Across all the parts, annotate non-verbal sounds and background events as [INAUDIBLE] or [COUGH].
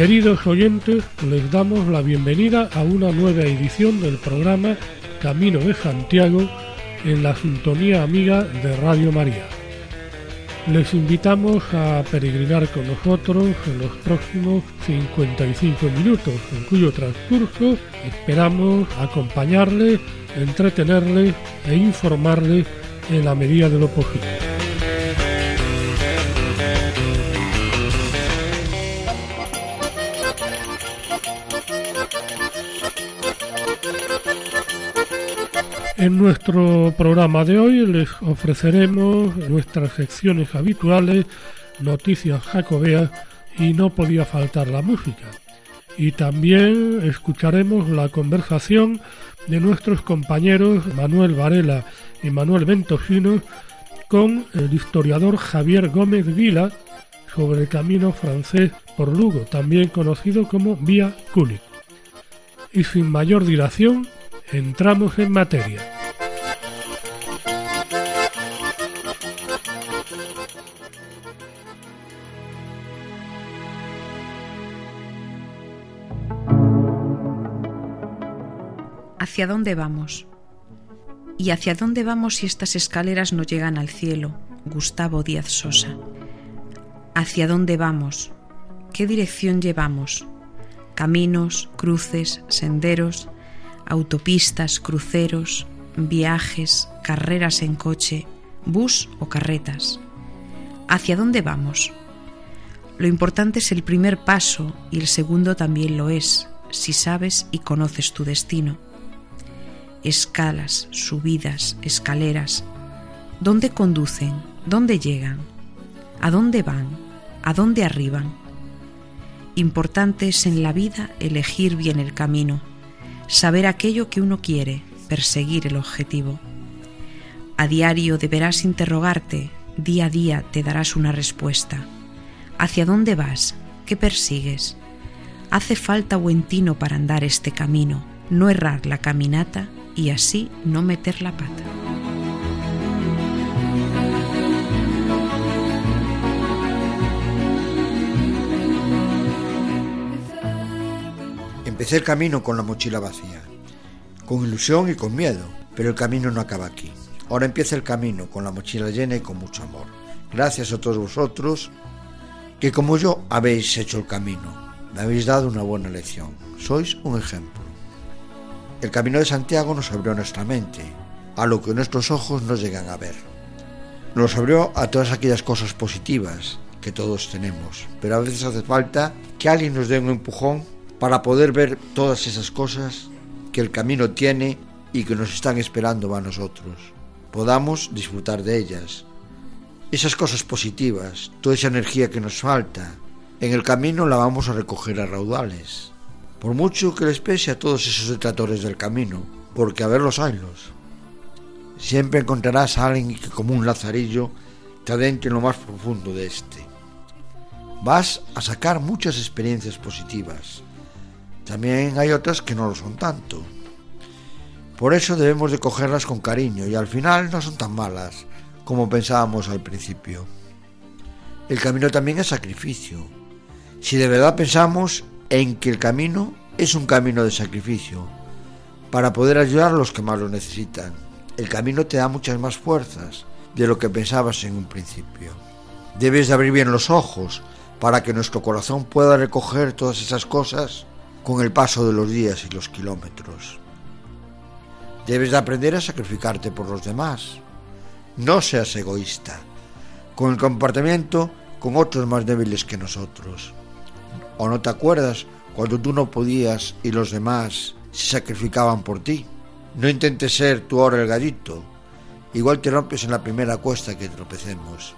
Queridos oyentes, les damos la bienvenida a una nueva edición del programa Camino de Santiago en la sintonía amiga de Radio María. Les invitamos a peregrinar con nosotros en los próximos 55 minutos, en cuyo transcurso esperamos acompañarles, entretenerles e informarles en la medida de lo posible. En nuestro programa de hoy les ofreceremos nuestras secciones habituales, noticias jacobeas y no podía faltar la música. Y también escucharemos la conversación de nuestros compañeros Manuel Varela y Manuel Ventosino con el historiador Javier Gómez Vila sobre el camino francés por Lugo, también conocido como Vía Cúnic. Y sin mayor dilación, entramos en materia. ¿Hacia dónde vamos? ¿Y hacia dónde vamos si estas escaleras no llegan al cielo? Gustavo Díaz Sosa. ¿Hacia dónde vamos? ¿Qué dirección llevamos? Caminos, cruces, senderos, autopistas, cruceros, viajes, carreras en coche, bus o carretas. ¿Hacia dónde vamos? Lo importante es el primer paso y el segundo también lo es, si sabes y conoces tu destino. Escalas, subidas, escaleras. ¿Dónde conducen? ¿Dónde llegan? ¿A dónde van? ¿A dónde arriban? Importante es en la vida elegir bien el camino saber aquello que uno quiere, perseguir el objetivo. A diario deberás interrogarte, día a día te darás una respuesta. ¿Hacia dónde vas? ¿Qué persigues? Hace falta buen tino para andar este camino, no errar la caminata y así no meter la pata. Empecé el camino con la mochila vacía, con ilusión y con miedo, pero el camino no acaba aquí. Ahora empieza el camino con la mochila llena y con mucho amor. Gracias a todos vosotros que como yo habéis hecho el camino. Me habéis dado una buena lección. Sois un ejemplo. El camino de Santiago nos abrió nuestra mente, a lo que nuestros ojos no llegan a ver. Nos abrió a todas aquellas cosas positivas que todos tenemos, pero a veces hace falta que alguien nos dé un empujón para poder ver todas esas cosas que el camino tiene y que nos están esperando a nosotros. Podamos disfrutar de ellas. Esas cosas positivas, toda esa energía que nos falta, en el camino la vamos a recoger a raudales. Por mucho que les pese a todos esos detractores del camino, porque a verlos haylos. Siempre encontrarás a alguien que como un lazarillo te adentre en lo más profundo de este. Vas a sacar muchas experiencias positivas, también hay otras que no lo son tanto. Por eso debemos de cogerlas con cariño y al final no son tan malas como pensábamos al principio. El camino también es sacrificio. Si de verdad pensamos en que el camino es un camino de sacrificio, para poder ayudar a los que más lo necesitan, el camino te da muchas más fuerzas de lo que pensabas en un principio. Debes de abrir bien los ojos para que nuestro corazón pueda recoger todas esas cosas con el paso de los días y los kilómetros. Debes de aprender a sacrificarte por los demás. No seas egoísta, con el comportamiento con otros más débiles que nosotros. ¿O no te acuerdas cuando tú no podías y los demás se sacrificaban por ti? No intentes ser tú ahora el gallito. Igual te rompes en la primera cuesta que tropecemos.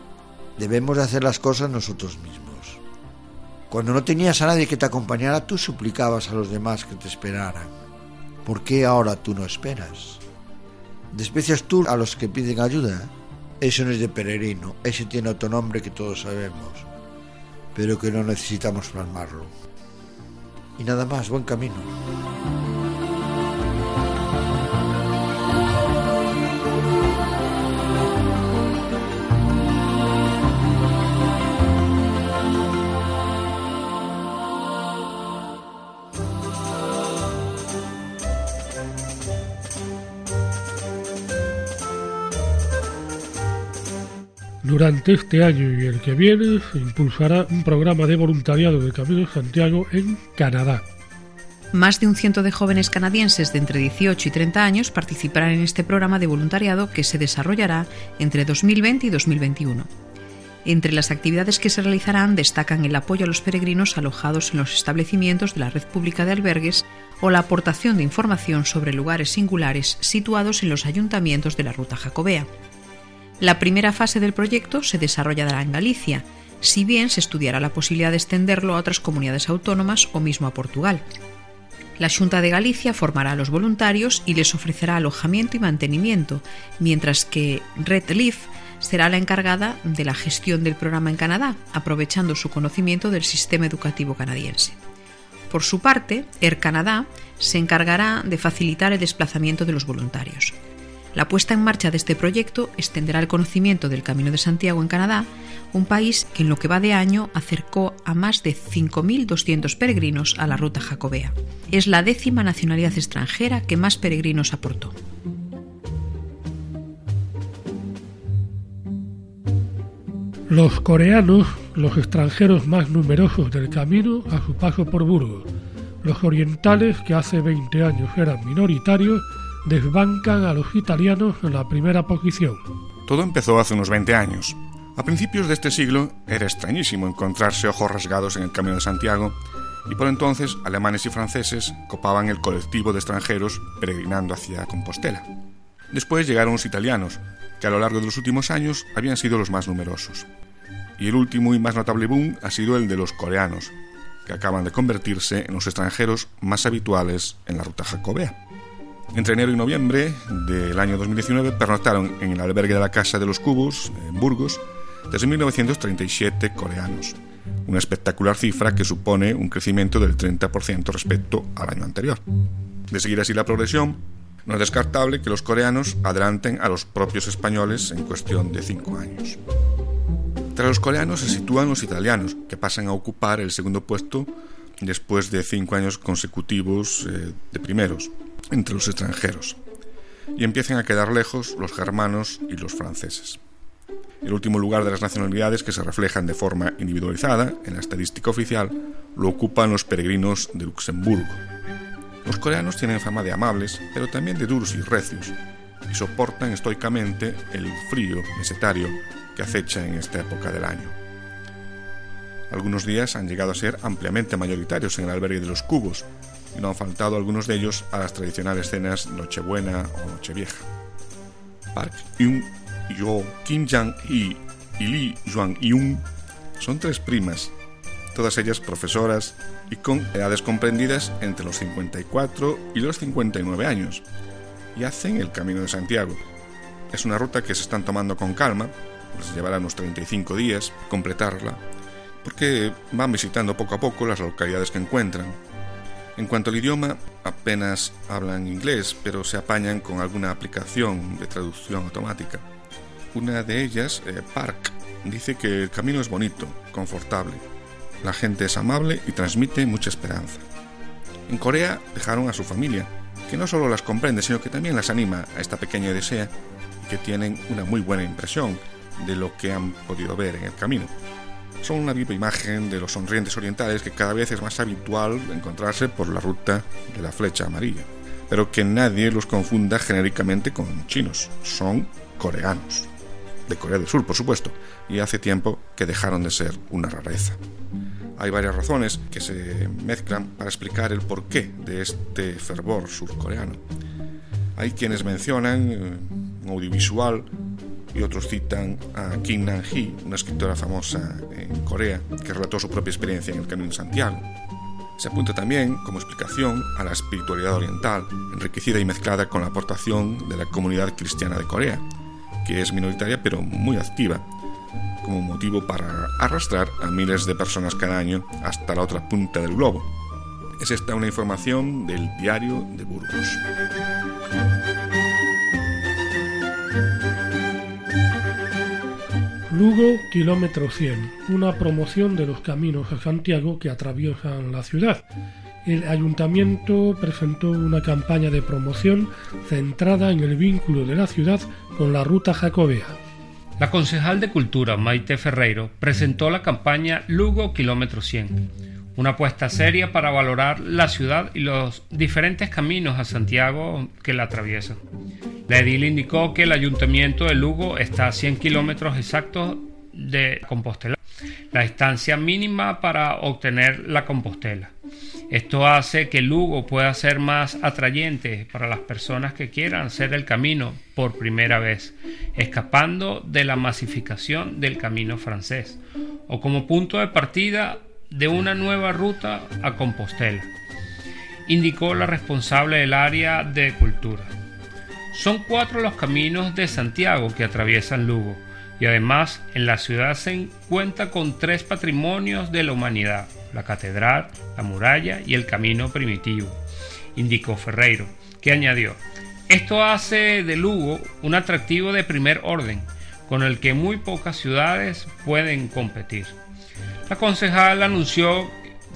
Debemos de hacer las cosas nosotros mismos. Cuando no tenías a nadie que te acompañara, tú suplicabas a los demás que te esperaran. ¿Por qué ahora tú no esperas? ¿Desprecias tú a los que piden ayuda? Eso no es de peregrino, ese tiene otro nombre que todos sabemos, pero que no necesitamos plasmarlo. Y nada más, buen camino. Durante este año y el que viene se impulsará un programa de voluntariado de Camino Santiago en Canadá. Más de un ciento de jóvenes canadienses de entre 18 y 30 años participarán en este programa de voluntariado que se desarrollará entre 2020 y 2021. Entre las actividades que se realizarán destacan el apoyo a los peregrinos alojados en los establecimientos de la red pública de albergues o la aportación de información sobre lugares singulares situados en los ayuntamientos de la ruta jacobea. La primera fase del proyecto se desarrollará en Galicia, si bien se estudiará la posibilidad de extenderlo a otras comunidades autónomas o mismo a Portugal. La Junta de Galicia formará a los voluntarios y les ofrecerá alojamiento y mantenimiento, mientras que Red Leaf será la encargada de la gestión del programa en Canadá, aprovechando su conocimiento del sistema educativo canadiense. Por su parte, Air Canada se encargará de facilitar el desplazamiento de los voluntarios. La puesta en marcha de este proyecto extenderá el conocimiento del Camino de Santiago en Canadá, un país que en lo que va de año acercó a más de 5.200 peregrinos a la ruta jacobea. Es la décima nacionalidad extranjera que más peregrinos aportó. Los coreanos, los extranjeros más numerosos del camino a su paso por Burgos. Los orientales, que hace 20 años eran minoritarios, desbancan a los italianos en la primera posición. Todo empezó hace unos 20 años. A principios de este siglo era extrañísimo encontrarse ojos rasgados en el Camino de Santiago y por entonces alemanes y franceses copaban el colectivo de extranjeros peregrinando hacia Compostela. Después llegaron los italianos, que a lo largo de los últimos años habían sido los más numerosos. Y el último y más notable boom ha sido el de los coreanos, que acaban de convertirse en los extranjeros más habituales en la ruta jacobea. Entre enero y noviembre del año 2019 pernoctaron en el albergue de la Casa de los Cubos, en Burgos, desde 1937 coreanos, una espectacular cifra que supone un crecimiento del 30% respecto al año anterior. De seguir así la progresión, no es descartable que los coreanos adelanten a los propios españoles en cuestión de cinco años. Tras los coreanos se sitúan los italianos, que pasan a ocupar el segundo puesto después de cinco años consecutivos eh, de primeros entre los extranjeros, y empiezan a quedar lejos los germanos y los franceses. El último lugar de las nacionalidades que se reflejan de forma individualizada en la estadística oficial lo ocupan los peregrinos de Luxemburgo. Los coreanos tienen fama de amables, pero también de duros y recios, y soportan estoicamente el frío mesetario que acecha en esta época del año. Algunos días han llegado a ser ampliamente mayoritarios en el albergue de los cubos, y no han faltado algunos de ellos a las tradicionales cenas Nochebuena o Nochevieja. Park Yun, Yo, Kim Jang-hee y Lee Juan-yun son tres primas, todas ellas profesoras y con edades comprendidas entre los 54 y los 59 años, y hacen el Camino de Santiago. Es una ruta que se están tomando con calma, les llevará unos 35 días completarla, porque van visitando poco a poco las localidades que encuentran, en cuanto al idioma, apenas hablan inglés, pero se apañan con alguna aplicación de traducción automática. Una de ellas, eh, Park, dice que el camino es bonito, confortable. La gente es amable y transmite mucha esperanza. En Corea dejaron a su familia, que no solo las comprende, sino que también las anima a esta pequeña odisea y que tienen una muy buena impresión de lo que han podido ver en el camino son una viva imagen de los sonrientes orientales que cada vez es más habitual encontrarse por la ruta de la flecha amarilla, pero que nadie los confunda genéricamente con chinos, son coreanos, de Corea del Sur por supuesto, y hace tiempo que dejaron de ser una rareza. Hay varias razones que se mezclan para explicar el porqué de este fervor surcoreano. Hay quienes mencionan eh, un audiovisual y otros citan a Kim Nan-hee, una escritora famosa en Corea, que relató su propia experiencia en el Camino de Santiago. Se apunta también, como explicación, a la espiritualidad oriental, enriquecida y mezclada con la aportación de la comunidad cristiana de Corea, que es minoritaria pero muy activa, como motivo para arrastrar a miles de personas cada año hasta la otra punta del globo. Es esta una información del diario de Burgos. Lugo, kilómetro 100, una promoción de los caminos a Santiago que atraviesan la ciudad. El ayuntamiento presentó una campaña de promoción centrada en el vínculo de la ciudad con la ruta jacobea. La concejal de Cultura, Maite Ferreiro, presentó la campaña Lugo Kilómetro 100, una apuesta seria para valorar la ciudad y los diferentes caminos a Santiago que la atraviesan. La edil indicó que el ayuntamiento de Lugo está a 100 kilómetros exactos de Compostela, la distancia mínima para obtener la Compostela. Esto hace que Lugo pueda ser más atrayente para las personas que quieran hacer el camino por primera vez, escapando de la masificación del camino francés, o como punto de partida de una nueva ruta a Compostela, indicó la responsable del área de cultura. Son cuatro los caminos de Santiago que atraviesan Lugo, y además en la ciudad se cuenta con tres patrimonios de la humanidad la catedral, la muralla y el camino primitivo, indicó Ferreiro, que añadió, esto hace de Lugo un atractivo de primer orden, con el que muy pocas ciudades pueden competir. La concejal anunció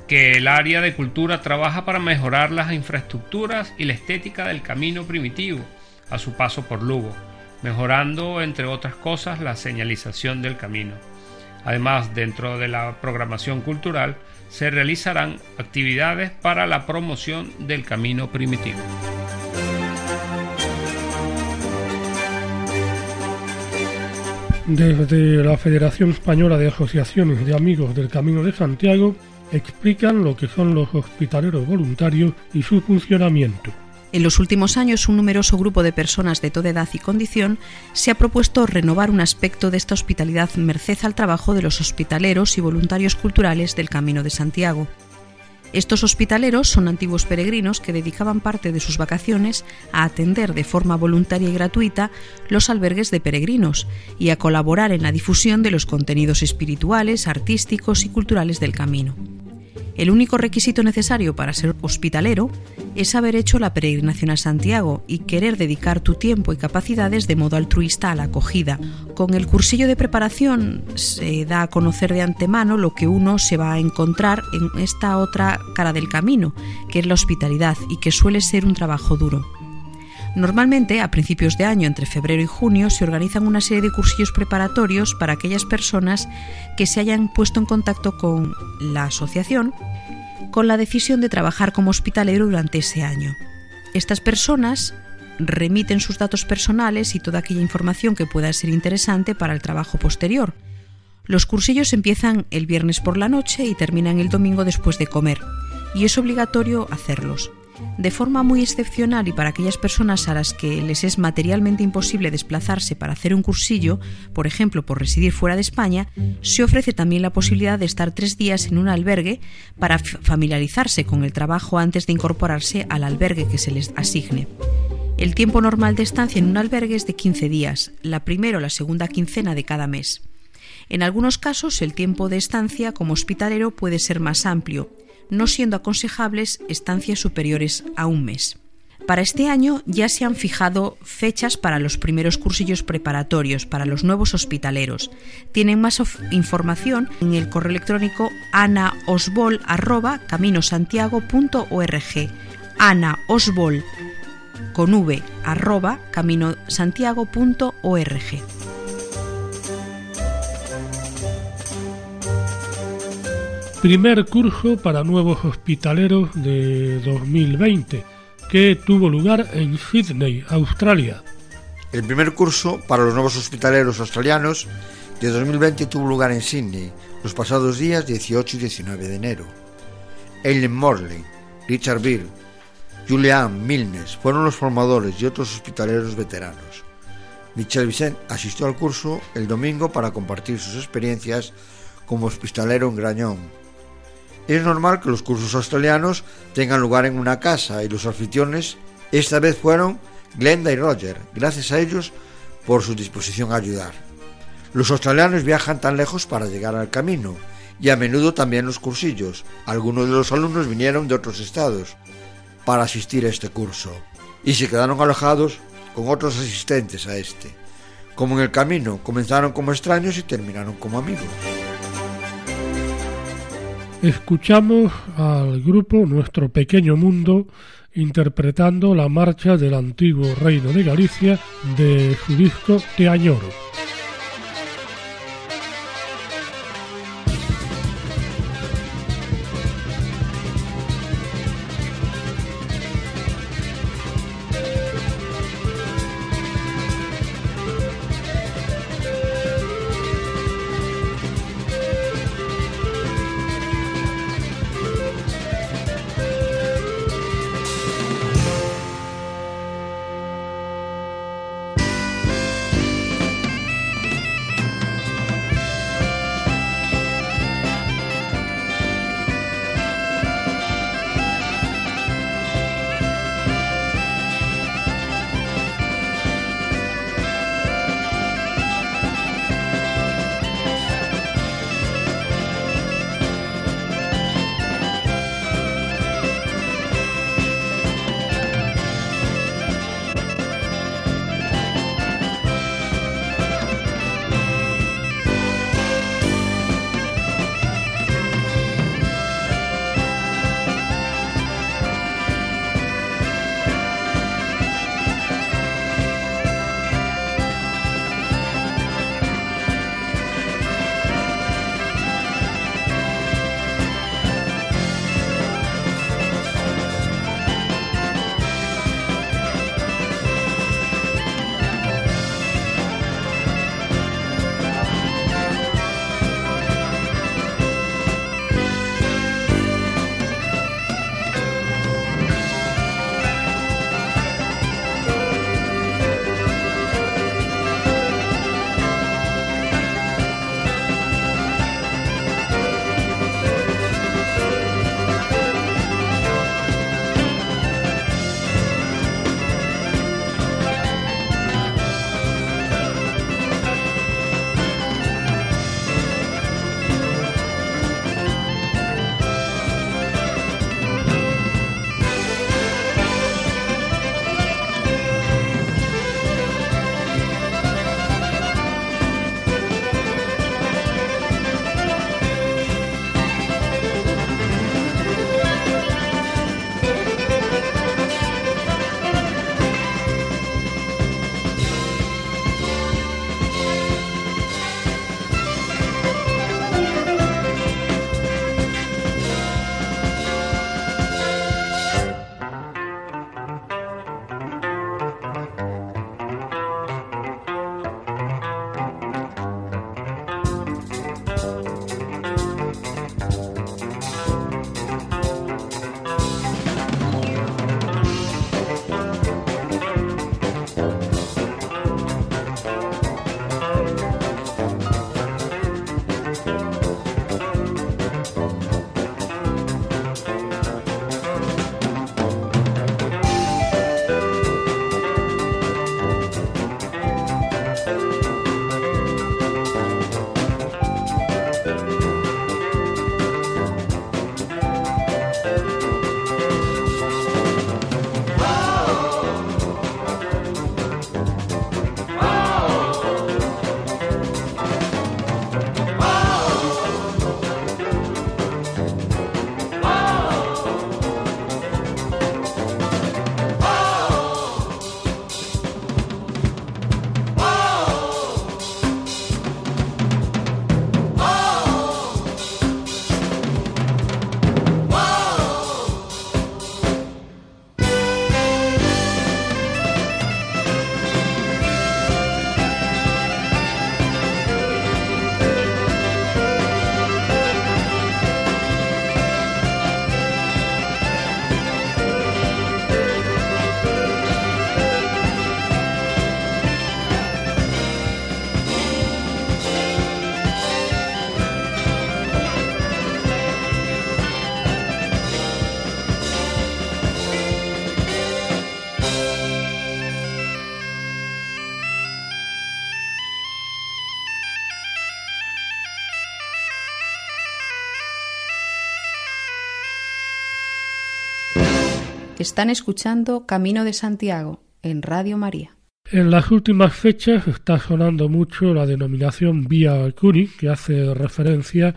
que el área de cultura trabaja para mejorar las infraestructuras y la estética del camino primitivo a su paso por Lugo, mejorando, entre otras cosas, la señalización del camino. Además, dentro de la programación cultural, se realizarán actividades para la promoción del camino primitivo. Desde la Federación Española de Asociaciones de Amigos del Camino de Santiago explican lo que son los hospitaleros voluntarios y su funcionamiento. En los últimos años, un numeroso grupo de personas de toda edad y condición se ha propuesto renovar un aspecto de esta hospitalidad merced al trabajo de los hospitaleros y voluntarios culturales del Camino de Santiago. Estos hospitaleros son antiguos peregrinos que dedicaban parte de sus vacaciones a atender de forma voluntaria y gratuita los albergues de peregrinos y a colaborar en la difusión de los contenidos espirituales, artísticos y culturales del camino. El único requisito necesario para ser hospitalero es haber hecho la peregrinación a Santiago y querer dedicar tu tiempo y capacidades de modo altruista a la acogida. Con el cursillo de preparación se da a conocer de antemano lo que uno se va a encontrar en esta otra cara del camino, que es la hospitalidad y que suele ser un trabajo duro. Normalmente, a principios de año, entre febrero y junio, se organizan una serie de cursillos preparatorios para aquellas personas que se hayan puesto en contacto con la asociación con la decisión de trabajar como hospitalero durante ese año. Estas personas remiten sus datos personales y toda aquella información que pueda ser interesante para el trabajo posterior. Los cursillos empiezan el viernes por la noche y terminan el domingo después de comer, y es obligatorio hacerlos. De forma muy excepcional y para aquellas personas a las que les es materialmente imposible desplazarse para hacer un cursillo, por ejemplo por residir fuera de España, se ofrece también la posibilidad de estar tres días en un albergue para familiarizarse con el trabajo antes de incorporarse al albergue que se les asigne. El tiempo normal de estancia en un albergue es de 15 días, la primera o la segunda quincena de cada mes. En algunos casos, el tiempo de estancia como hospitalero puede ser más amplio, no siendo aconsejables estancias superiores a un mes. Para este año ya se han fijado fechas para los primeros cursillos preparatorios para los nuevos hospitaleros. Tienen más información en el correo electrónico anaosbol@caminosantiago.org. Ana Osbol con v arroba caminosantiago.org. primer curso para nuevos hospitaleros de 2020, que tuvo lugar en Sydney, Australia. El primer curso para los nuevos hospitaleros australianos de 2020 tuvo lugar en Sydney los pasados días 18 y 19 de enero. Eileen Morley, Richard Beer, Julian Milnes fueron los formadores y otros hospitaleros veteranos. Michel Vicent asistió al curso el domingo para compartir sus experiencias como hospitalero en Grañón. Es normal que los cursos australianos tengan lugar en una casa y los anfitriones esta vez fueron Glenda y Roger, gracias a ellos por su disposición a ayudar. Los australianos viajan tan lejos para llegar al camino y a menudo también los cursillos. Algunos de los alumnos vinieron de otros estados para asistir a este curso y se quedaron alojados con otros asistentes a este. Como en el camino, comenzaron como extraños y terminaron como amigos. Escuchamos al grupo Nuestro Pequeño Mundo interpretando la marcha del antiguo reino de Galicia de su disco Te. Están escuchando Camino de Santiago en Radio María. En las últimas fechas está sonando mucho la denominación Vía Cuni, que hace referencia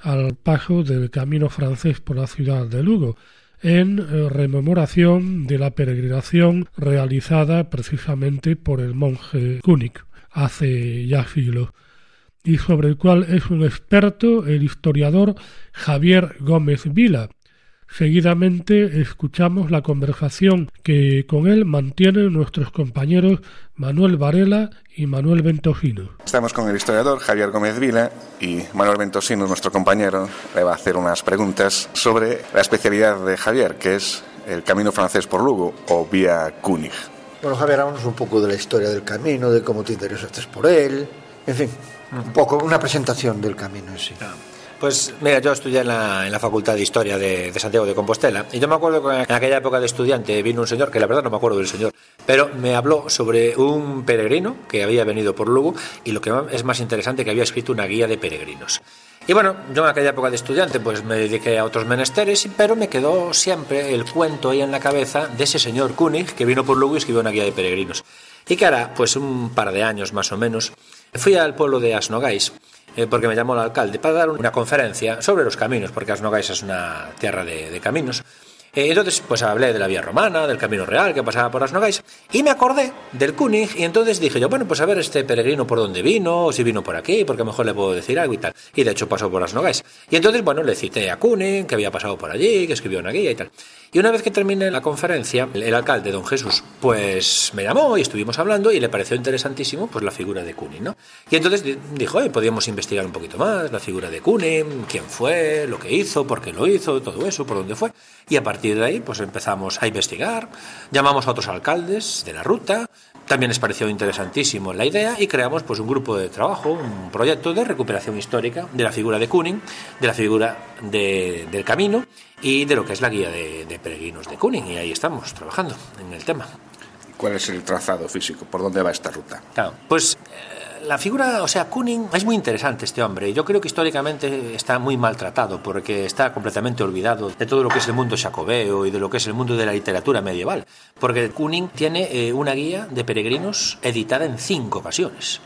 al paso del camino francés por la ciudad de Lugo, en eh, rememoración de la peregrinación realizada precisamente por el monje Kunig hace ya siglos, y sobre el cual es un experto el historiador Javier Gómez Vila, Seguidamente escuchamos la conversación que con él mantienen nuestros compañeros Manuel Varela y Manuel Ventosino. Estamos con el historiador Javier Gómez Vila y Manuel Ventosino, nuestro compañero, le va a hacer unas preguntas sobre la especialidad de Javier, que es el camino francés por Lugo o vía Kunig. Bueno, Javier, háblanos un poco de la historia del camino, de cómo te interesaste por él, en fin, un poco una presentación del camino en sí. Pues mira, yo estudié en la, en la Facultad de Historia de, Santiago de Compostela y yo me acuerdo que en aquella época de estudiante vino un señor, que la verdad no me acuerdo del señor, pero me habló sobre un peregrino que había venido por Lugo y lo que es más interesante que había escrito una guía de peregrinos. Y bueno, yo en aquella época de estudiante pues me dediqué a otros menesteres, pero me quedó siempre el cuento ahí en la cabeza de ese señor Kunig que vino por Lugo y escribió una guía de peregrinos. Y que ahora, pues un par de años más o menos, fui al pueblo de Asnogais eh, porque me llamó el alcalde para dar una conferencia sobre los caminos, porque Asnogais es una tierra de, de caminos. Eh, entonces, pues hablé de la vía romana, del camino real que pasaba por Asnogais, y me acordé del Kunig, y entonces dije yo, bueno, pues a ver este peregrino por dónde vino, o si vino por aquí, porque mejor le puedo decir algo y tal. Y de hecho pasó por Asnogais. Y entonces, bueno, le cité a Kunig, que había pasado por allí, que escribió una guía y tal. Y una vez que terminé la conferencia, el alcalde, don Jesús, pues me llamó y estuvimos hablando y le pareció interesantísimo pues la figura de Kuning, ¿no? Y entonces dijo, eh, podíamos investigar un poquito más la figura de Kuning, quién fue, lo que hizo, por qué lo hizo, todo eso, por dónde fue. Y a partir de ahí, pues empezamos a investigar, llamamos a otros alcaldes de la ruta, también les pareció interesantísimo la idea y creamos pues un grupo de trabajo, un proyecto de recuperación histórica de la figura de Kuning, de la figura del camino y de lo que es la guía de, peregrinos de Kuning. Y ahí estamos trabajando en el tema. ¿Cuál es el trazado físico? ¿Por dónde va esta ruta? Claro, pues la figura, o sea, Kuning es muy interesante este hombre. Yo creo que históricamente está muy maltratado porque está completamente olvidado de todo lo que es el mundo jacobeo y de lo que es el mundo de la literatura medieval. Porque Kuning tiene eh, una guía de peregrinos editada en cinco ocasiones.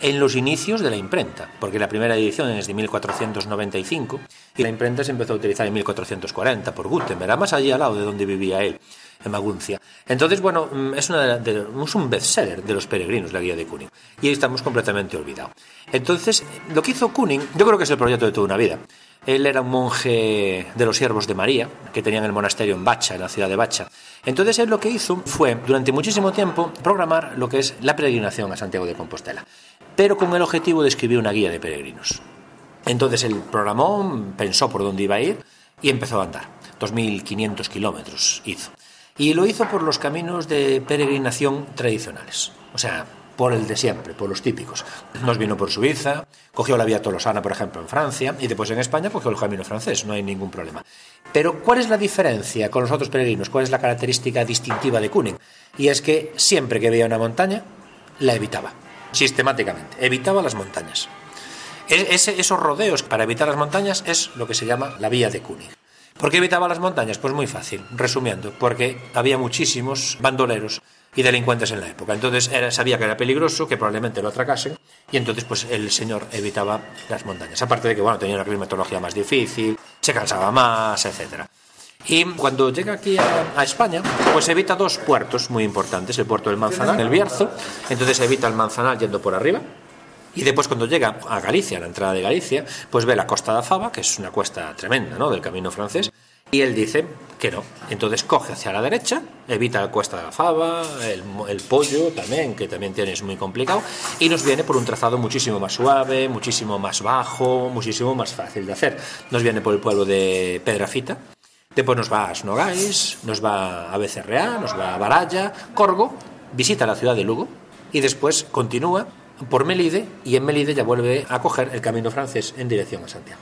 En los inicios de la imprenta, porque la primera edición es de 1495 y la imprenta se empezó a utilizar en 1440 por Gutenberg, más allí al lado de donde vivía él en Maguncia. Entonces, bueno, mm, es, una de, es un bestseller de los peregrinos, la guía de Kuning, y estamos completamente olvidados. Entonces, lo que hizo Kuning, yo creo que es el proyecto de toda una vida. Él era un monje de los siervos de María, que tenían el monasterio en Bacha, en la ciudad de Bacha. Entonces él lo que hizo fue, durante muchísimo tiempo, programar lo que es la peregrinación a Santiago de Compostela, pero con el objetivo de escribir una guía de peregrinos. Entonces él programó, pensó por dónde iba a ir y empezó a andar. 2.500 kilómetros hizo. Y lo hizo por los caminos de peregrinación tradicionales, o sea, por el de siempre, por los típicos. Nos vino por Suiza, cogió la vía Tolosana, por ejemplo, en Francia, y después en España cogió el camino francés, no hay ningún problema. Pero, ¿cuál es la diferencia con los otros peregrinos? ¿Cuál es la característica distintiva de Kuning? Y es que siempre que veía una montaña, la evitaba, sistemáticamente, evitaba las montañas. E-, esos rodeos para evitar las montañas es lo que se llama la vía de Kuning. ¿Por qué evitaba las montañas? Pues muy fácil, resumiendo, porque había muchísimos bandoleros y delincuentes en la época. Entonces era, sabía que era peligroso, que probablemente lo atracasen, y entonces pues el señor evitaba las montañas. Aparte de que bueno, tenía una climatología más difícil, se cansaba más, etcétera. Y cuando llega aquí a, España, pues evita dos puertos muy importantes, el puerto del Manzanal, el Bierzo, entonces evita el Manzanal yendo por arriba, y después cuando llega a Galicia, a la entrada de Galicia, pues ve la costa de Fava, que es una cuesta tremenda, ¿no? Del camino francés. Y él dice que no. Entonces coge hacia la derecha, evita la cuesta de Fava, el, el, pollo también, que también tienes muy complicado, y nos viene por un trazado muchísimo más suave, muchísimo más bajo, muchísimo más fácil de hacer. Nos viene por el pueblo de Pedrafita, después nos va a Snogais, nos va a Becerreá, nos va a Baralla, Corgo, visita la ciudad de Lugo y después continúa por Melide y en Melide ya vuelve a coger el camino francés en dirección a Santiago.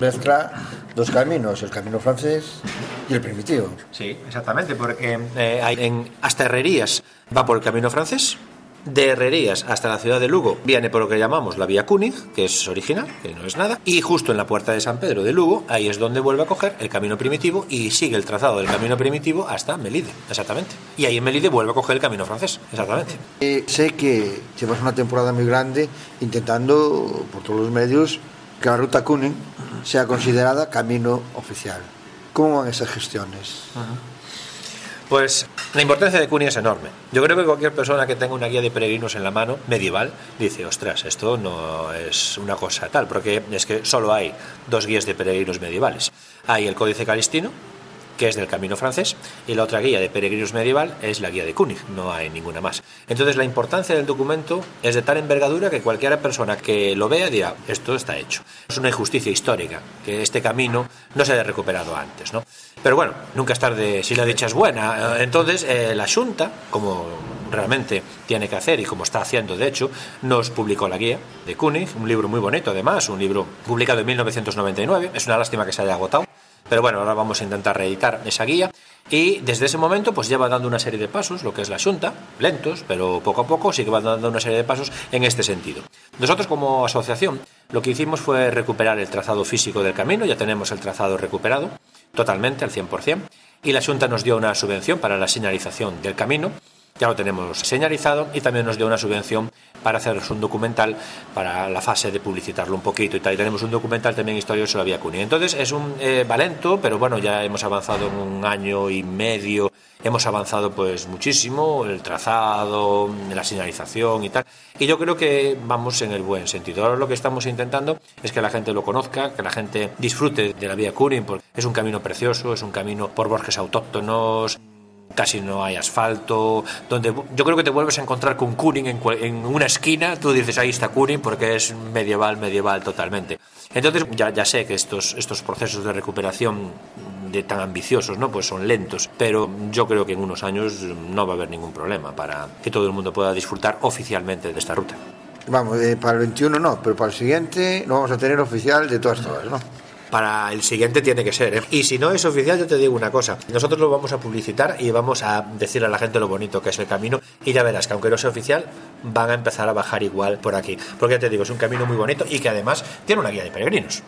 Mezcla dos caminos, el camino francés y el primitivo. Sí, exactamente, porque eh, hay, en hasta Herrerías va por el camino francés de Herrerías hasta la ciudad de Lugo viene por lo que llamamos la vía Cúnig, que es original, que no es nada, y justo en la puerta de San Pedro de Lugo, ahí es donde vuelve a coger el camino primitivo y sigue el trazado del camino primitivo hasta Melide, exactamente. Y ahí en Melide vuelve a coger el camino francés, exactamente. Eh, sé que llevas una temporada muy grande intentando por todos los medios que la ruta Cúnig sea considerada camino oficial. ¿Cómo van esas gestiones? Pues la importancia de Cuni es enorme. Yo creo que cualquier persona que tenga una guía de peregrinos en la mano medieval dice, ostras, esto no es una cosa tal, porque es que solo hay dos guías de peregrinos medievales. Hay el Códice Calistino, que es del camino francés, y la otra guía de peregrinos medieval es la guía de König, no hay ninguna más. Entonces la importancia del documento es de tal envergadura que cualquier persona que lo vea dirá, esto está hecho. Es una injusticia histórica, que este camino no se haya recuperado antes, ¿no? Pero bueno, nunca es tarde si la dicha es buena. Entonces eh, la Junta, como realmente tiene que hacer y como está haciendo de hecho, nos publicó la guía de König, un libro muy bonito además, un libro publicado en 1999, es una lástima que se haya agotado pero bueno, ahora vamos a intentar reeditar esa guía y desde ese momento pues ya va dando una serie de pasos, lo que es la Junta, lentos, pero poco a poco sí va dando una serie de pasos en este sentido. Nosotros como asociación lo que hicimos fue recuperar el trazado físico del camino, ya tenemos el trazado recuperado totalmente al 100%, y la Junta nos dio una subvención para la señalización del camino ya lo tenemos señalizado y también nos dio una subvención para hacer un documental para la fase de publicitarlo un poquito y tal. Y tenemos un documental también historia sobre la Vía Cuni. Entonces es un eh, valento, pero bueno, ya hemos avanzado en un año y medio, hemos avanzado pues muchísimo, el trazado, la señalización y tal. Y yo creo que vamos en el buen sentido. Ahora lo que estamos intentando es que la gente lo conozca, que la gente disfrute de la Vía Cuni, porque es un camino precioso, es un camino por bosques autóctonos casi no hay asfalto, donde yo creo que te vuelves a encontrar con Kuning en, una esquina, tú dices ahí está Kuning porque es medieval, medieval totalmente. Entonces ya, ya sé que estos, estos procesos de recuperación de tan ambiciosos, ¿no? Pues son lentos, pero yo creo que en unos años no va a haber ningún problema para que todo el mundo pueda disfrutar oficialmente de esta ruta. Vamos, eh, para el 21 no, pero para el siguiente lo vamos a tener oficial de todas todas, ¿no? Para el siguiente tiene que ser. ¿eh? Y si no es oficial, yo te digo una cosa. Nosotros lo vamos a publicitar y vamos a decir a la gente lo bonito que es el camino. Y ya verás que aunque no sea oficial, van a empezar a bajar igual por aquí. Porque ya te digo, es un camino muy bonito y que además tiene una guía de peregrinos.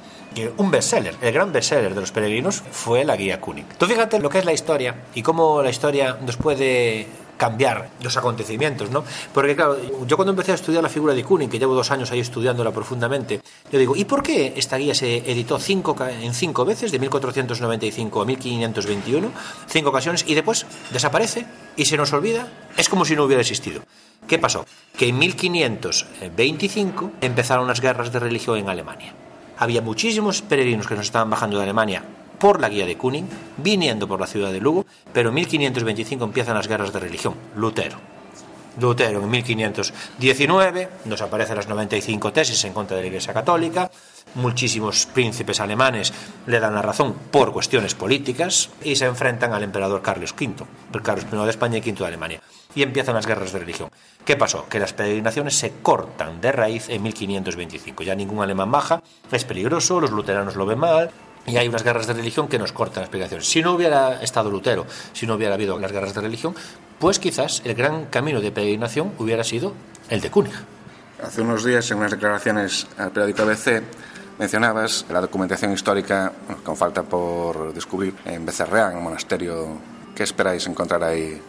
Un bestseller, el gran bestseller de los peregrinos fue la guía Kuning. Tú fíjate lo que es la historia y cómo la historia nos puede cambiar los acontecimientos, ¿no? Porque claro, yo cuando empecé a estudiar la figura de Kuning, que llevo dos años ahí estudiándola profundamente, yo digo, ¿y por qué esta guía se editó cinco, en cinco veces, de 1495 a 1521, cinco ocasiones, y después desaparece y se nos olvida? Es como si no hubiera existido. ¿Qué pasó? Que en 1525 empezaron las guerras de religión en Alemania. Había muchísimos peregrinos que nos estaban bajando de Alemania por la guía de Kuning, viniendo por la ciudad de Lugo, pero en 1525 empiezan las guerras de religión. Lutero. Lutero en 1519 nos aparecen las 95 tesis en contra de la Iglesia Católica, muchísimos príncipes alemanes le dan la razón por cuestiones políticas y se enfrentan al emperador Carlos V, Carlos I de España y V de Alemania, y empiezan las guerras de religión. ¿Qué pasó? Que las peregrinaciones se cortan de raíz en 1525, ya ningún alemán baja, es peligroso, los luteranos lo ven mal, y hay unas guerras de religión que nos cortan las explicaciones. Si no hubiera estado Lutero, si no hubiera habido las guerras de religión, pues quizás el gran camino de peregrinación hubiera sido el de Cúnica. Hace unos días, en unas declaraciones al periódico ABC, mencionabas la documentación histórica con falta por descubrir en Becerreán, un monasterio. ¿Qué esperáis encontrar ahí?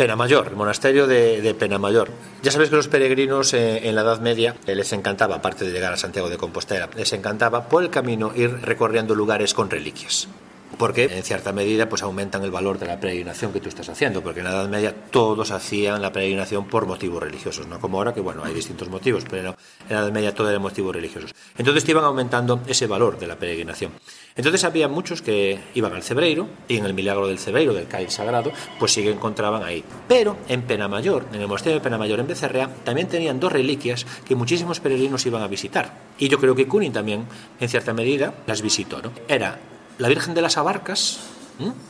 Penamayor, el monasterio de, de Penamayor. Ya sabéis que los peregrinos eh, en la Edad Media eh, les encantaba, aparte de llegar a Santiago de Compostela, les encantaba por el camino ir recorriendo lugares con reliquias porque en cierta medida pues aumentan el valor de la peregrinación que tú estás haciendo, porque en la Edad Media todos hacían la peregrinación por motivos religiosos, no como ahora que bueno, hay distintos motivos, pero en la Edad Media todo era motivos religiosos. Entonces te iban aumentando ese valor de la peregrinación. Entonces había muchos que iban al Cebreiro y en el milagro del Cebreiro, del Cádiz Sagrado, pues sí que encontraban ahí. Pero en Penamayor, en el monasterio de Penamayor en Becerrea, también tenían dos reliquias que muchísimos peregrinos iban a visitar. Y yo creo que Kunin también, en cierta medida, las visitó. ¿no? Era la Virgen de las Abarcas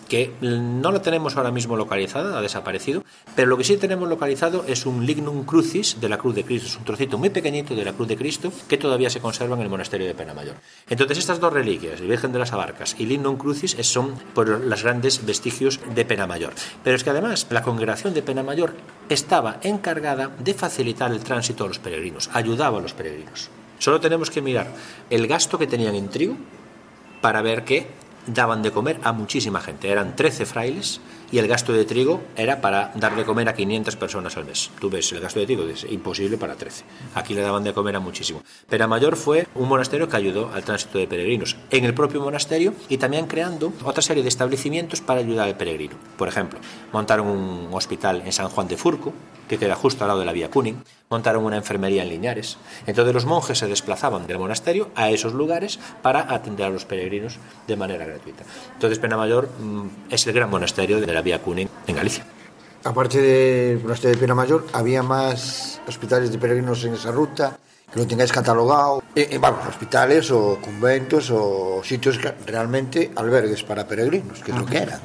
que no la tenemos ahora mismo localizada, ha desaparecido, pero lo que sí tenemos localizado es un lignum crucis de la cruz de Cristo, es un trocito muy pequeñito de la cruz de Cristo que todavía se conserva en el monasterio de Penamayor. Entonces estas dos reliquias, el Virgen de las Abarcas y lignum crucis, son por los grandes vestigios de Penamayor. Pero es que además la congregación de Penamayor estaba encargada de facilitar el tránsito a los peregrinos, ayudaba a los peregrinos. Solo tenemos que mirar el gasto que tenían en trigo para ver que daban de comer a muchísima gente. Eran 13 frailes y el gasto de trigo era para dar de comer a 500 personas al mes. Tú ves, el gasto de trigo es imposible para 13. Aquí le daban de comer a muchísimo. Mayor fue un monasterio que ayudó al tránsito de peregrinos en el propio monasterio y también creando otra serie de establecimientos para ayudar al peregrino. Por ejemplo, montaron un hospital en San Juan de Furco, que queda justo al lado de la vía Cuning, montaron una enfermería en Liñares. Entonces los monjes se desplazaban del monasterio a esos lugares para atender a los peregrinos de manera gratuita. Entonces Penamayor mm, es el gran monasterio de la vía Cuning en Galicia. Aparte del monasterio de Penamayor, ¿había más hospitales de peregrinos en esa ruta? que lo tengáis catalogado, eh, eh, vamos, hospitales o conventos o sitios realmente albergues para peregrinos, que es lo que eran.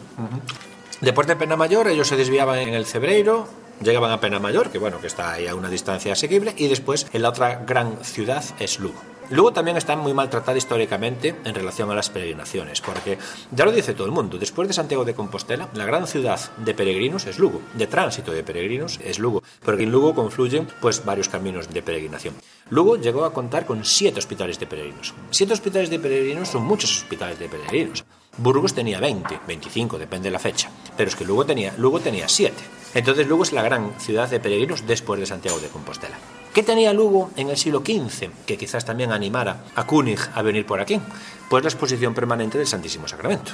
Después de Penamayor, ellos se desviaban en el Cebreiro, llegaban a Pena Mayor, que bueno, que está ahí a una distancia asequible, y después en la otra gran ciudad es Lugo. Lugo también está muy maltratada históricamente en relación a las peregrinaciones, porque ya lo dice todo el mundo, después de Santiago de Compostela, la gran ciudad de peregrinos es Lugo, de tránsito de peregrinos es Lugo, porque en Lugo confluyen pues varios caminos de peregrinación. Lugo llegó a contar con siete hospitales de peregrinos. Siete hospitales de peregrinos son muchos hospitales de peregrinos. Burgos tenía 20, 25, depende de la fecha, pero es que Lugo tenía, Lugo tenía 7. Entonces Lugo es la gran ciudad de peregrinos después de Santiago de Compostela. ¿Qué tenía Lugo en el siglo XV que quizás también animara a Kunig a venir por aquí? Pues la exposición permanente del Santísimo Sacramento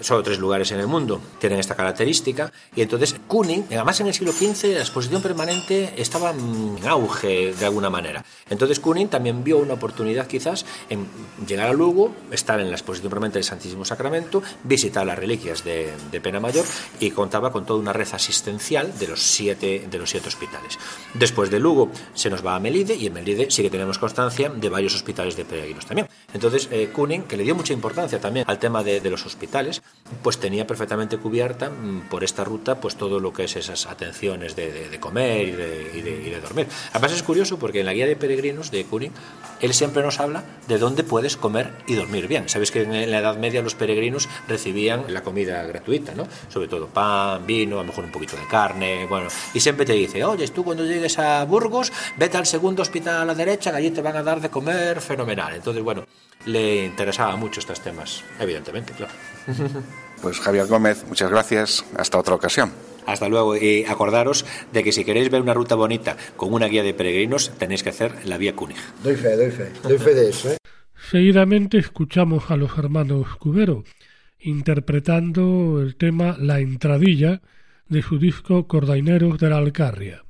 solo tres lugares en el mundo tienen esta característica. Y entonces Kuning, además en el siglo XV, la exposición permanente estaba en auge de alguna manera. Entonces Kuning también vio una oportunidad quizás en llegar a Lugo, estar en la exposición permanente del Santísimo Sacramento, visitar las reliquias de, Pena Mayor y contaba con toda una red asistencial de los siete, de los siete hospitales. Después de Lugo se nos va a Melide y en Melide sí que tenemos constancia de varios hospitales de peregrinos también. Entonces eh, Kuning, que le dio mucha importancia también al tema de los hospitales, pues tenía perfectamente cubierta mm, por esta ruta pues todo lo que es esas atenciones de, comer y de, dormir. Además es curioso porque en la guía de peregrinos de Kuning él siempre nos habla de dónde puedes comer y dormir bien. Sabes que en la Edad Media los peregrinos recibían la comida gratuita, ¿no? Sobre todo pan, vino, a lo mejor un poquito de carne, bueno, y siempre te dice, oye, tú cuando llegues a Burgos, vete al segundo hospital a la derecha, allí te van a dar de comer fenomenal. Entonces, bueno, le interesaba mucho estos temas, evidentemente, claro. [LAUGHS] Pues Javier Gómez, muchas gracias. Hasta otra ocasión. Hasta luego y acordaros de que si queréis ver una ruta bonita con una guía de peregrinos tenéis que hacer la vía Cúnig. Doy fe, doy fe, doy fe de eso. ¿eh? Seguidamente escuchamos a los hermanos Cubero interpretando el tema La entradilla de su disco Cordaineros de la Alcarria.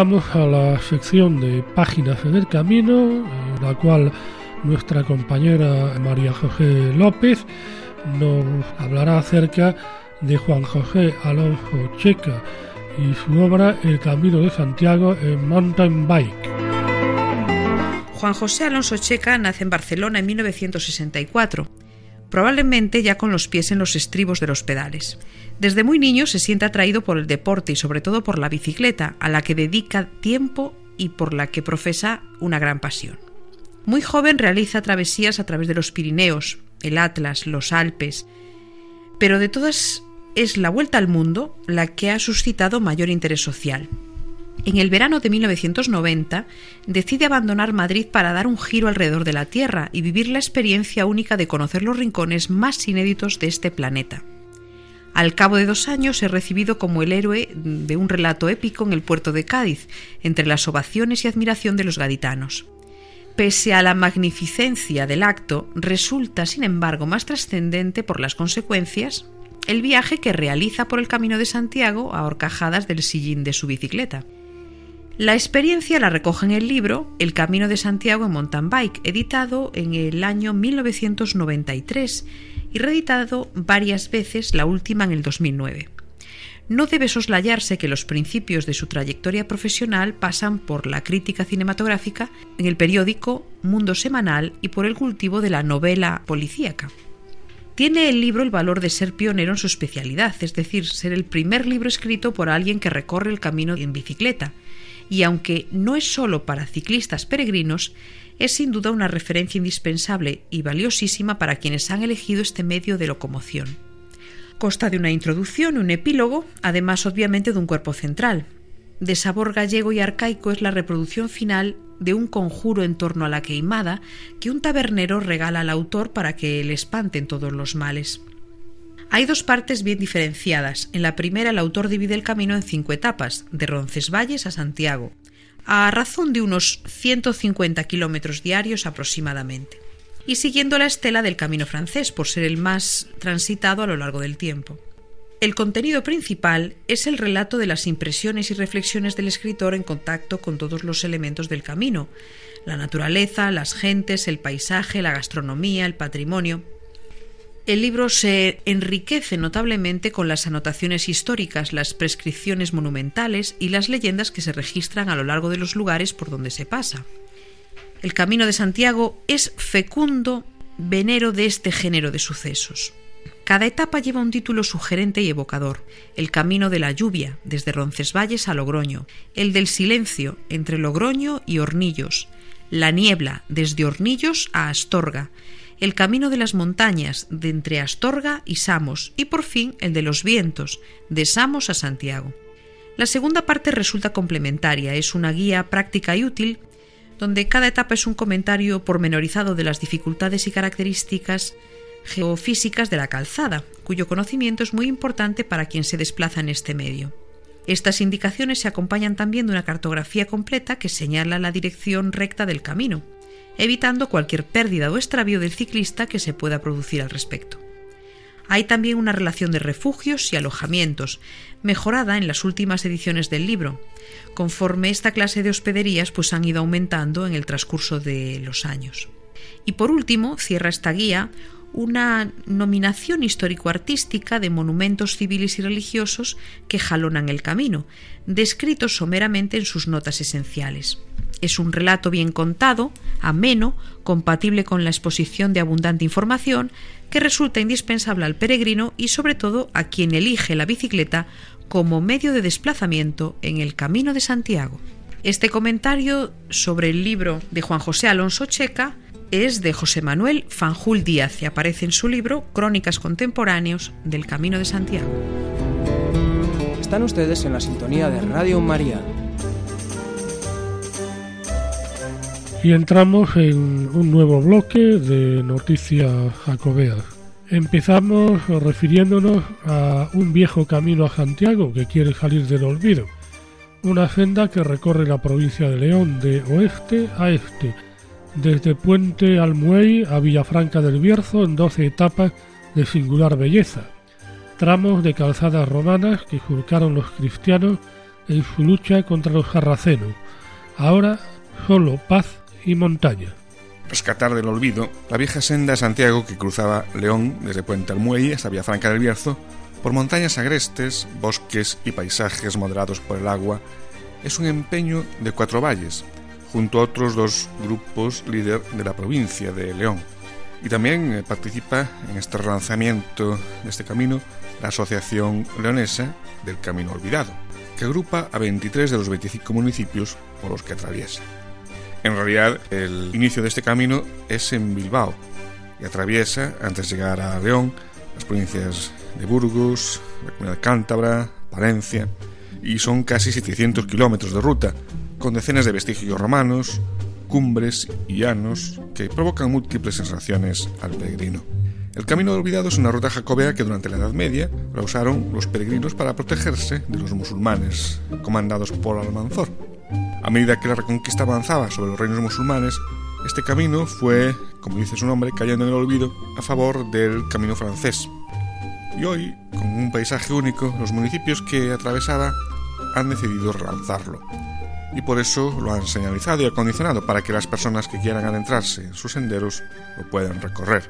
Llegamos a la sección de Páginas en el Camino, en la cual nuestra compañera María José López nos hablará acerca de Juan José Alonso Checa y su obra El Camino de Santiago en mountain bike. Juan José Alonso Checa nace en Barcelona en 1964, probablemente ya con los pies en los estribos de los pedales. Desde muy niño se siente atraído por el deporte y sobre todo por la bicicleta, a la que dedica tiempo y por la que profesa una gran pasión. Muy joven realiza travesías a través de los Pirineos, el Atlas, los Alpes, pero de todas es la vuelta al mundo la que ha suscitado mayor interés social. En el verano de 1990 decide abandonar Madrid para dar un giro alrededor de la Tierra y vivir la experiencia única de conocer los rincones más inéditos de este planeta. Al cabo de dos años es recibido como el héroe de un relato épico en el puerto de Cádiz, entre las ovaciones y admiración de los gaditanos. Pese a la magnificencia del acto, resulta, sin embargo, más trascendente por las consecuencias el viaje que realiza por el Camino de Santiago a horcajadas del sillín de su bicicleta. La experiencia la recoge en el libro El Camino de Santiago en mountain bike, editado en el año 1993 y reeditado varias veces, la última en el 2009. No debe soslayarse que los principios de su trayectoria profesional pasan por la crítica cinematográfica en el periódico Mundo Semanal y por el cultivo de la novela policíaca. Tiene el libro el valor de ser pionero en su especialidad, es decir, ser el primer libro escrito por alguien que recorre el camino en bicicleta, y aunque no es solo para ciclistas peregrinos, es sin duda una referencia indispensable y valiosísima para quienes han elegido este medio de locomoción. Consta de una introducción y un epílogo, además obviamente de un cuerpo central. De sabor gallego y arcaico es la reproducción final de un conjuro en torno a la queimada que un tabernero regala al autor para que le espanten todos los males. Hay dos partes bien diferenciadas. En la primera el autor divide el camino en cinco etapas, de Roncesvalles a Santiago, a razón de unos 150 kilómetros diarios aproximadamente, y siguiendo la estela del camino francés por ser el más transitado a lo largo del tiempo. El contenido principal es el relato de las impresiones y reflexiones del escritor en contacto con todos los elementos del camino, la naturaleza, las gentes, el paisaje, la gastronomía, el patrimonio, el libro se enriquece notablemente con las anotaciones históricas, las prescripciones monumentales y las leyendas que se registran a lo largo de los lugares por donde se pasa. El Camino de Santiago es fecundo venero de este género de sucesos. Cada etapa lleva un título sugerente y evocador. El camino de la lluvia, desde Roncesvalles a Logroño. El del silencio, entre Logroño y Hornillos. La niebla, desde Hornillos a Astorga el camino de las montañas de entre Astorga y Samos y por fin el de los vientos de Samos a Santiago. La segunda parte resulta complementaria, es una guía práctica y útil donde cada etapa es un comentario pormenorizado de las dificultades y características geofísicas de la calzada, cuyo conocimiento es muy importante para quien se desplaza en este medio. Estas indicaciones se acompañan también de una cartografía completa que señala la dirección recta del camino, evitando cualquier pérdida o extravío del ciclista que se pueda producir al respecto. Hay también una relación de refugios y alojamientos, mejorada en las últimas ediciones del libro, conforme esta clase de hospederías pues han ido aumentando en el transcurso de los años. Y por último, cierra esta guía una nominación histórico-artística de monumentos civiles y religiosos que jalonan el camino, descritos someramente en sus notas esenciales. Es un relato bien contado, ameno, compatible con la exposición de abundante información, que resulta indispensable al peregrino y sobre todo a quien elige la bicicleta como medio de desplazamiento en el Camino de Santiago. Este comentario sobre el libro de Juan José Alonso Checa es de José Manuel Fanjul Díaz y aparece en su libro Crónicas Contemporáneos del Camino de Santiago. Están ustedes en la sintonía de Radio María Y entramos en un nuevo bloque de noticias jacobeas. Empezamos refiriéndonos a un viejo camino a Santiago que quiere salir del olvido. Una senda que recorre la provincia de León de oeste a este, desde Puente Almuey a Villafranca del Bierzo en 12 etapas de singular belleza. Tramos de calzadas romanas que surcaron los cristianos en su lucha contra los sarracenos. Ahora solo paz y montaña. Rescatar del olvido la vieja senda de Santiago que cruzaba León desde Puente Almuey hasta Villafranca del Bierzo, por montañas agrestes, bosques y paisajes moderados por el agua, es un empeño de cuatro valles, junto a otros dos grupos líder de la provincia de León. Y también eh, participa en este relanzamiento de este camino la Asociación Leonesa del Camino Olvidado, que agrupa a 23 de los 25 municipios por los que atraviesa. En realidad, el inicio de este camino es en Bilbao y atraviesa, antes de llegar a León, las provincias de Burgos, la comunidad cántabra, Palencia, y son casi 700 kilómetros de ruta, con decenas de vestigios romanos, cumbres y llanos que provocan múltiples sensaciones al peregrino. El camino olvidado es una ruta jacobea que durante la Edad Media la usaron los peregrinos para protegerse de los musulmanes comandados por Almanzor. A medida que la reconquista avanzaba sobre los reinos musulmanes, este camino fue, como dice su nombre, cayendo en el olvido a favor del camino francés. Y hoy, con un paisaje único, los municipios que atravesaba han decidido relanzarlo y por eso lo han señalizado y acondicionado para que las personas que quieran adentrarse en sus senderos lo puedan recorrer.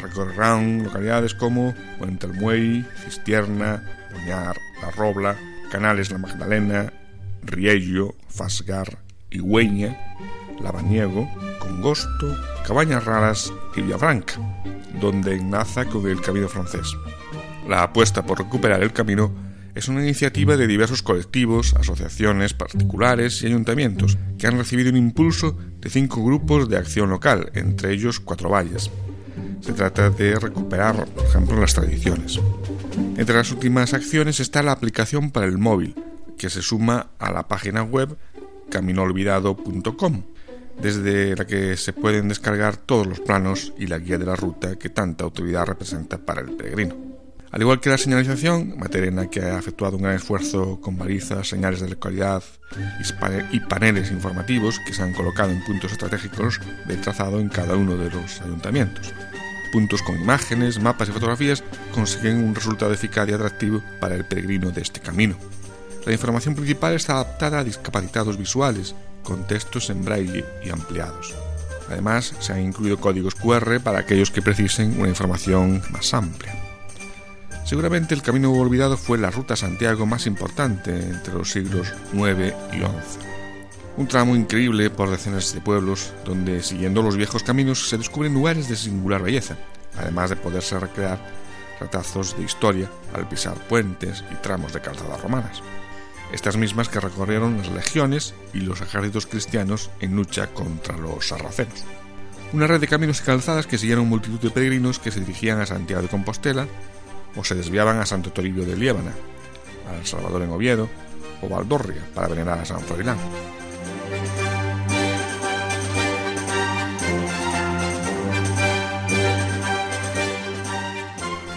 Recorrerán localidades como Puente Almuey, Cistierna, Boñar, La Robla, Canales La Magdalena, Riello, Fasgar, Higüeña, Labaniego, Congosto, Cabañas Raras y Villafranca, donde enlaza con el camino francés. La apuesta por recuperar el camino es una iniciativa de diversos colectivos, asociaciones, particulares y ayuntamientos que han recibido un impulso de cinco grupos de acción local, entre ellos Cuatro Valles. Se trata de recuperar, por ejemplo, las tradiciones. Entre las últimas acciones está la aplicación para el móvil, que se suma a la página web caminoolvidado.com, desde la que se pueden descargar todos los planos y la guía de la ruta que tanta autoridad representa para el peregrino. Al igual que la señalización, Materena que ha efectuado un gran esfuerzo con balizas, señales de localidad y paneles informativos que se han colocado en puntos estratégicos del trazado en cada uno de los ayuntamientos. Puntos con imágenes, mapas y fotografías consiguen un resultado eficaz y atractivo para el peregrino de este camino. La información principal está adaptada a discapacitados visuales, con textos en braille y ampliados. Además, se han incluido códigos QR para aquellos que precisen una información más amplia. Seguramente el camino olvidado fue la ruta Santiago más importante entre los siglos IX y XI. Un tramo increíble por decenas de pueblos, donde siguiendo los viejos caminos se descubren lugares de singular belleza, además de poderse recrear retazos de historia al pisar puentes y tramos de calzadas romanas. Estas mismas que recorrieron las legiones y los ejércitos cristianos en lucha contra los sarracenos. Una red de caminos y calzadas que siguieron multitud de peregrinos que se dirigían a Santiago de Compostela o se desviaban a Santo Toribio de Liébana, a El Salvador en Oviedo o Valdorria para venerar a San Froilán.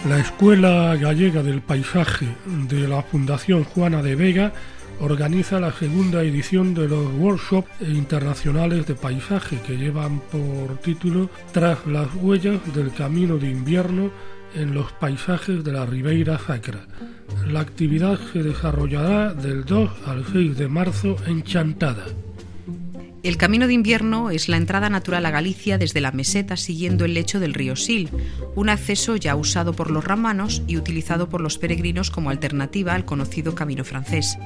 La Escuela Gallega del Paisaje de la Fundación Juana de Vega organiza la segunda edición de los workshops internacionales de paisaje que llevan por título Tras las huellas del camino de invierno en los paisajes de la Ribeira Sacra. La actividad se desarrollará del 2 al 6 de marzo en Chantada. El camino de invierno es la entrada natural a Galicia desde la meseta siguiendo el lecho del río Sil, un acceso ya usado por los romanos y utilizado por los peregrinos como alternativa al conocido camino francés.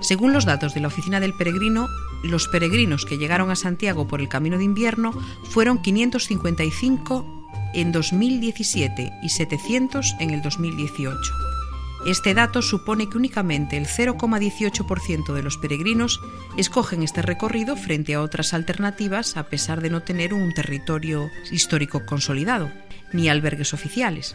Según los datos de la Oficina del Peregrino, los peregrinos que llegaron a Santiago por el camino de invierno fueron 555 en 2017 y 700 en el 2018. Este dato supone que únicamente el 0,18% de los peregrinos escogen este recorrido frente a otras alternativas a pesar de no tener un territorio histórico consolidado, ni albergues oficiales.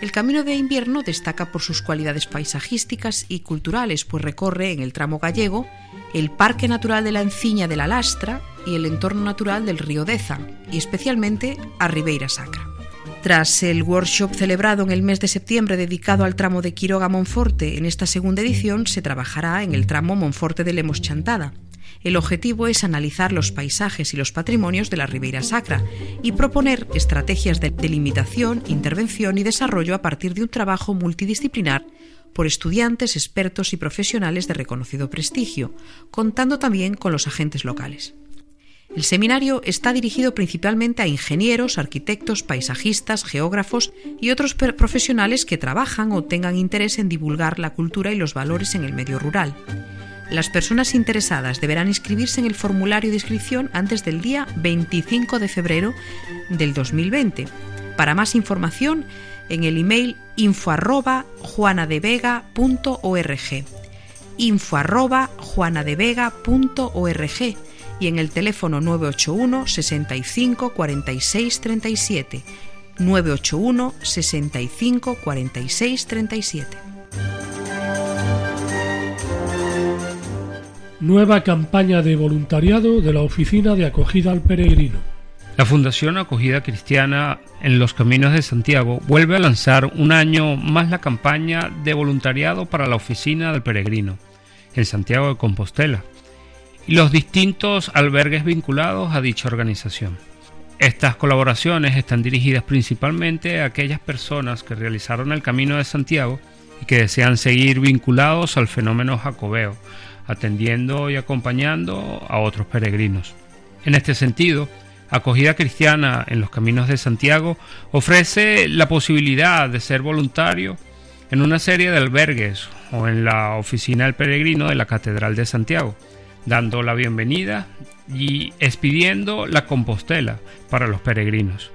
El camino de invierno destaca por sus cualidades paisajísticas y culturales, pues recorre en el tramo gallego el Parque Natural de la Enciña de la Lastra y el entorno natural del río Deza, y especialmente a Ribeira Sacra. Tras el workshop celebrado en el mes de septiembre dedicado al tramo de Quiroga Monforte, en esta segunda edición se trabajará en el tramo Monforte de Lemos Chantada. El objetivo es analizar los paisajes y los patrimonios de la Ribeira Sacra y proponer estrategias de delimitación, intervención y desarrollo a partir de un trabajo multidisciplinar por estudiantes, expertos y profesionales de reconocido prestigio, contando también con los agentes locales. El seminario está dirigido principalmente a ingenieros, arquitectos, paisajistas, geógrafos y otros profesionales que trabajan o tengan interés en divulgar la cultura y los valores en el medio rural. Las personas interesadas deberán inscribirse en el formulario de inscripción antes del día 25 de febrero del 2020. Para más información, en el email info arroba y en el teléfono 981 65 46 37 981 65 46 37 Nueva campaña de voluntariado de la Oficina de Acogida al Peregrino. La Fundación Acogida Cristiana en los Caminos de Santiago vuelve a lanzar un año más la campaña de voluntariado para la Oficina del Peregrino en Santiago de Compostela y los distintos albergues vinculados a dicha organización. Estas colaboraciones están dirigidas principalmente a aquellas personas que realizaron el Camino de Santiago y que desean seguir vinculados al fenómeno jacobeo, atendiendo y acompañando a otros peregrinos. En este sentido, Acogida Cristiana en los Caminos de Santiago ofrece la posibilidad de ser voluntario en una serie de albergues o en la oficina del peregrino de la Catedral de Santiago, dando la bienvenida y expidiendo la compostela para los peregrinos.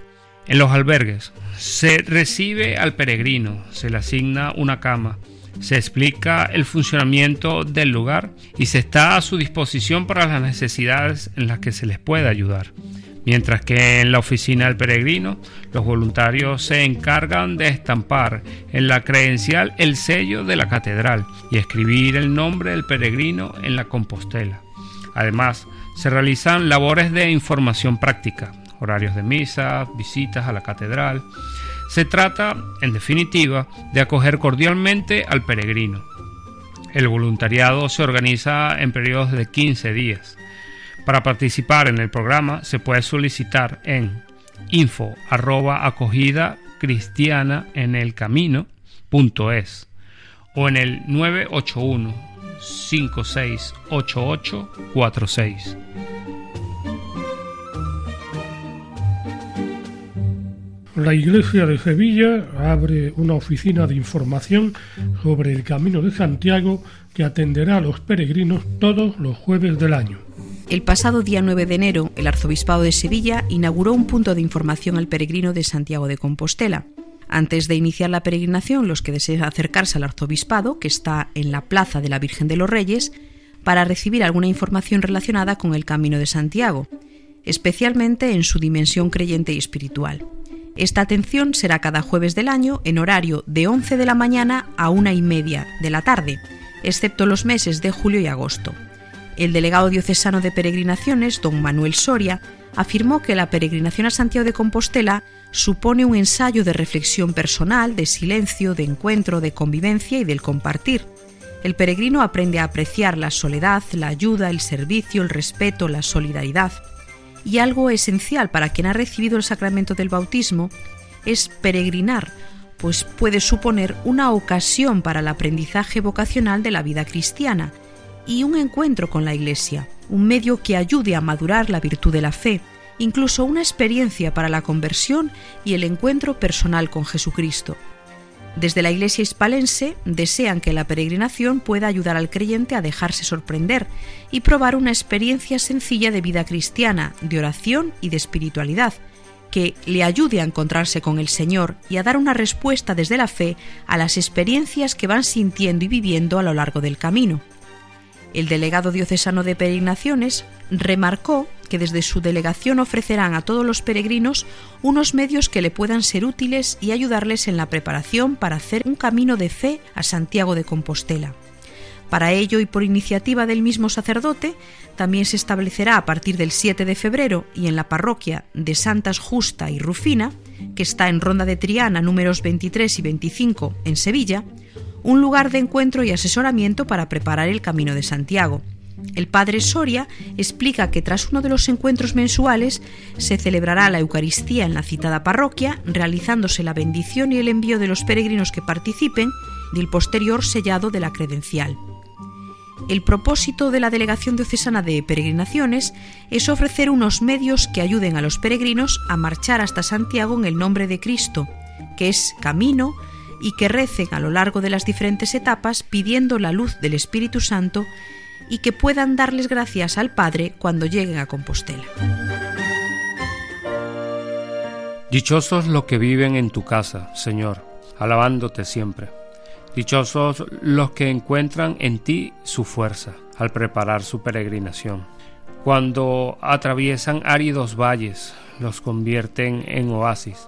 En los albergues se recibe al peregrino, se le asigna una cama, se explica el funcionamiento del lugar y se está a su disposición para las necesidades en las que se les pueda ayudar. Mientras que en la oficina del peregrino, los voluntarios se encargan de estampar en la credencial el sello de la catedral y escribir el nombre del peregrino en la compostela. Además, se realizan labores de información práctica, horarios de misa, visitas a la catedral, se trata, en definitiva, de acoger cordialmente al peregrino. El voluntariado se organiza en periodos de 15 días. Para participar en el programa se puede solicitar en info acogida cristiana en el camino o en el 981 568846. La Iglesia de Sevilla abre una oficina de información sobre el Camino de Santiago que atenderá a los peregrinos todos los jueves del año. El pasado día 9 de enero, el Arzobispado de Sevilla inauguró un punto de información al peregrino de Santiago de Compostela. Antes de iniciar la peregrinación, los que deseen acercarse al Arzobispado, que está en la Plaza de la Virgen de los Reyes, para recibir alguna información relacionada con el Camino de Santiago, especialmente en su dimensión creyente y espiritual. Esta atención será cada jueves del año en horario de 11 de la mañana a una y media de la tarde, excepto los meses de julio y agosto. El delegado diocesano de peregrinaciones, don Manuel Soria, afirmó que la peregrinación a Santiago de Compostela supone un ensayo de reflexión personal, de silencio, de encuentro, de convivencia y del compartir. El peregrino aprende a apreciar la soledad, la ayuda, el servicio, el respeto, la solidaridad y algo esencial para quien ha recibido el sacramento del bautismo es peregrinar, pues puede suponer una ocasión para el aprendizaje vocacional de la vida cristiana y un encuentro con la Iglesia, un medio que ayude a madurar la virtud de la fe, incluso una experiencia para la conversión y el encuentro personal con Jesucristo. Desde la Iglesia hispalense desean que la peregrinación pueda ayudar al creyente a dejarse sorprender y probar una experiencia sencilla de vida cristiana, de oración y de espiritualidad, que le ayude a encontrarse con el Señor y a dar una respuesta desde la fe a las experiencias que van sintiendo y viviendo a lo largo del camino. El delegado diocesano de peregrinaciones remarcó que desde su delegación ofrecerán a todos los peregrinos unos medios que le puedan ser útiles y ayudarles en la preparación para hacer un camino de fe a Santiago de Compostela. Para ello y por iniciativa del mismo sacerdote, también se establecerá a partir del 7 de febrero y en la parroquia de Santas Justa y Rufina, que está en Ronda de Triana números 23 y 25 en Sevilla, un lugar de encuentro y asesoramiento para preparar el Camino de Santiago. El padre Soria explica que tras uno de los encuentros mensuales se celebrará la Eucaristía en la citada parroquia, realizándose la bendición y el envío de los peregrinos que participen y el posterior sellado de la credencial. El propósito de la Delegación Diocesana de Peregrinaciones es ofrecer unos medios que ayuden a los peregrinos a marchar hasta Santiago en el nombre de Cristo, que es camino, y que recen a lo largo de las diferentes etapas pidiendo la luz del Espíritu Santo y que puedan darles gracias al Padre cuando lleguen a Compostela. Dichosos los que viven en tu casa, Señor, alabándote siempre. Dichosos los que encuentran en ti su fuerza al preparar su peregrinación. Cuando atraviesan áridos valles, los convierten en oasis,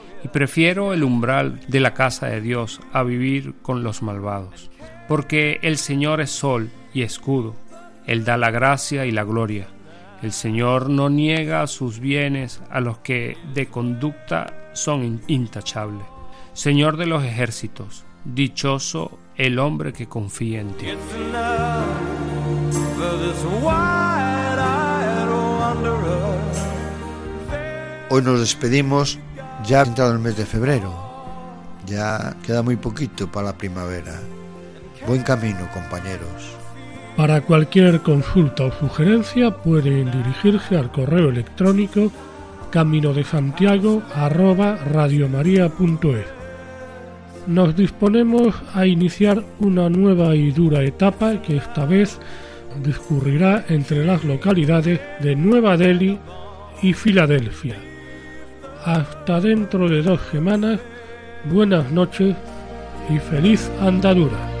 y prefiero el umbral de la casa de Dios a vivir con los malvados. Porque el Señor es sol y escudo, Él da la gracia y la gloria el Señor no niega sus bienes a los que de conducta son intachables. Señor de los ejércitos, dichoso el hombre que confía en ti. Hoy nos despedimos ya entrado el mes de febrero. Ya queda muy poquito para la primavera. Buen camino, compañeros. Para cualquier consulta o sugerencia pueden dirigirse al correo electrónico camino de Santiago Nos disponemos a iniciar una nueva y dura etapa que esta vez discurrirá entre las localidades de Nueva Delhi y Filadelfia. Hasta dentro de dos semanas, buenas noches y feliz andadura.